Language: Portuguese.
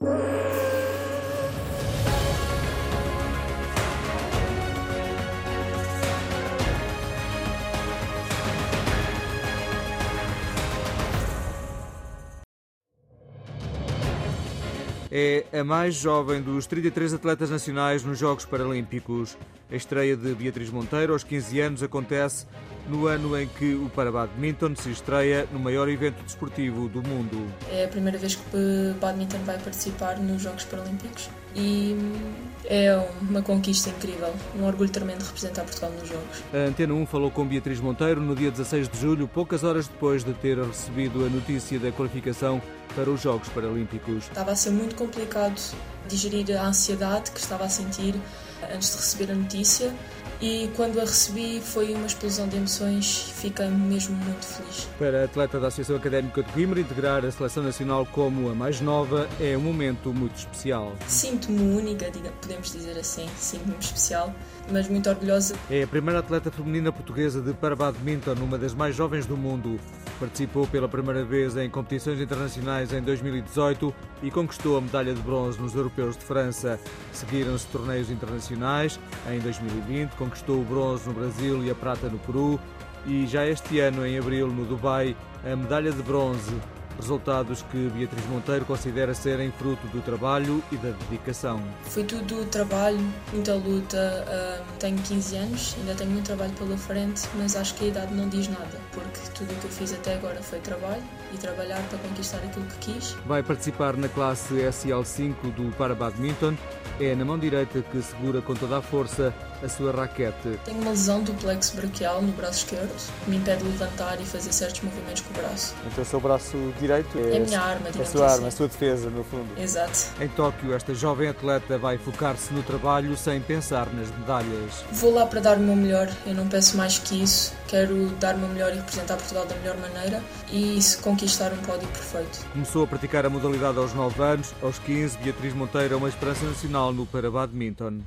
you É a mais jovem dos 33 atletas nacionais nos Jogos Paralímpicos. A estreia de Beatriz Monteiro aos 15 anos acontece no ano em que o Parabadminton se estreia no maior evento desportivo do mundo. É a primeira vez que o badminton vai participar nos Jogos Paralímpicos e é uma conquista incrível, um orgulho tremendo representar Portugal nos Jogos. A Antena 1 falou com Beatriz Monteiro no dia 16 de julho, poucas horas depois de ter recebido a notícia da qualificação para os Jogos Paralímpicos. Estava a ser muito complicado digerir a ansiedade que estava a sentir antes de receber a notícia e quando a recebi foi uma explosão de emoções fiquei mesmo muito feliz. Para a atleta da Associação Académica de Coimbra, integrar a seleção nacional como a mais nova é um momento muito especial. Sinto-me única, podemos dizer assim, sinto-me especial, mas muito orgulhosa. É a primeira atleta feminina portuguesa de para badminton, uma das mais jovens do mundo. Participou pela primeira vez em competições internacionais em 2018 e conquistou a medalha de bronze nos Europeus de França. Seguiram-se torneios internacionais. Em 2020, conquistou o bronze no Brasil e a prata no Peru. E já este ano, em abril, no Dubai, a medalha de bronze Resultados que Beatriz Monteiro considera serem fruto do trabalho e da dedicação. Foi tudo trabalho, muita luta. tenho 15 anos, ainda tenho muito trabalho pela frente, mas acho que a idade não diz nada, porque tudo o que eu fiz até agora foi trabalho e trabalhar para conquistar aquilo que quis. Vai participar na classe SL5 do Para Badminton. É na mão direita que segura com toda a força a sua raquete. Tenho uma lesão do plexo braquial no braço esquerdo, que me impede de levantar e fazer certos movimentos com o braço. Então o seu braço direito é, é a minha arma, a sua assim. arma, a sua defesa, no fundo. Exato. Em Tóquio, esta jovem atleta vai focar-se no trabalho sem pensar nas medalhas. Vou lá para dar o meu melhor, eu não peço mais que isso. Quero dar o meu melhor e representar Portugal da melhor maneira e conquistar um pódio perfeito. Começou a praticar a modalidade aos 9 anos, aos 15, Beatriz Monteiro é uma esperança nacional no para badminton.